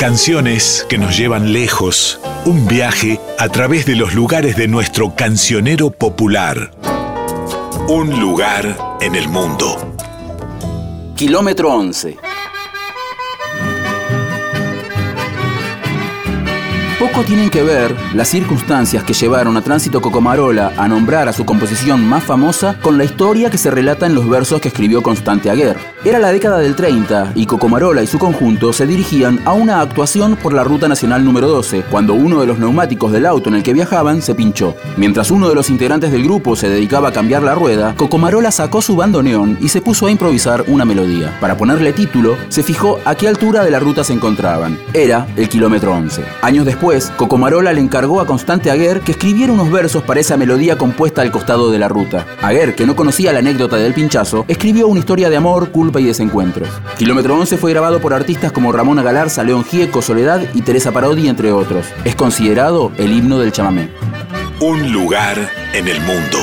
Canciones que nos llevan lejos, un viaje a través de los lugares de nuestro cancionero popular. Un lugar en el mundo. Kilómetro 11. Poco tienen que ver las circunstancias que llevaron a Tránsito Cocomarola a nombrar a su composición más famosa con la historia que se relata en los versos que escribió Constante Aguer. Era la década del 30 y Cocomarola y su conjunto se dirigían a una actuación por la Ruta Nacional número 12, cuando uno de los neumáticos del auto en el que viajaban se pinchó. Mientras uno de los integrantes del grupo se dedicaba a cambiar la rueda, Cocomarola sacó su bandoneón y se puso a improvisar una melodía. Para ponerle título, se fijó a qué altura de la ruta se encontraban. Era el kilómetro 11. Años después, Cocomarola le encargó a Constante Aguer que escribiera unos versos para esa melodía compuesta al costado de la ruta. Aguer, que no conocía la anécdota del pinchazo, escribió una historia de amor, culpa y desencuentros. Kilómetro 11 fue grabado por artistas como Ramona Galarza, León Gieco, Soledad y Teresa Parodi, entre otros. Es considerado el himno del chamamé. Un lugar en el mundo.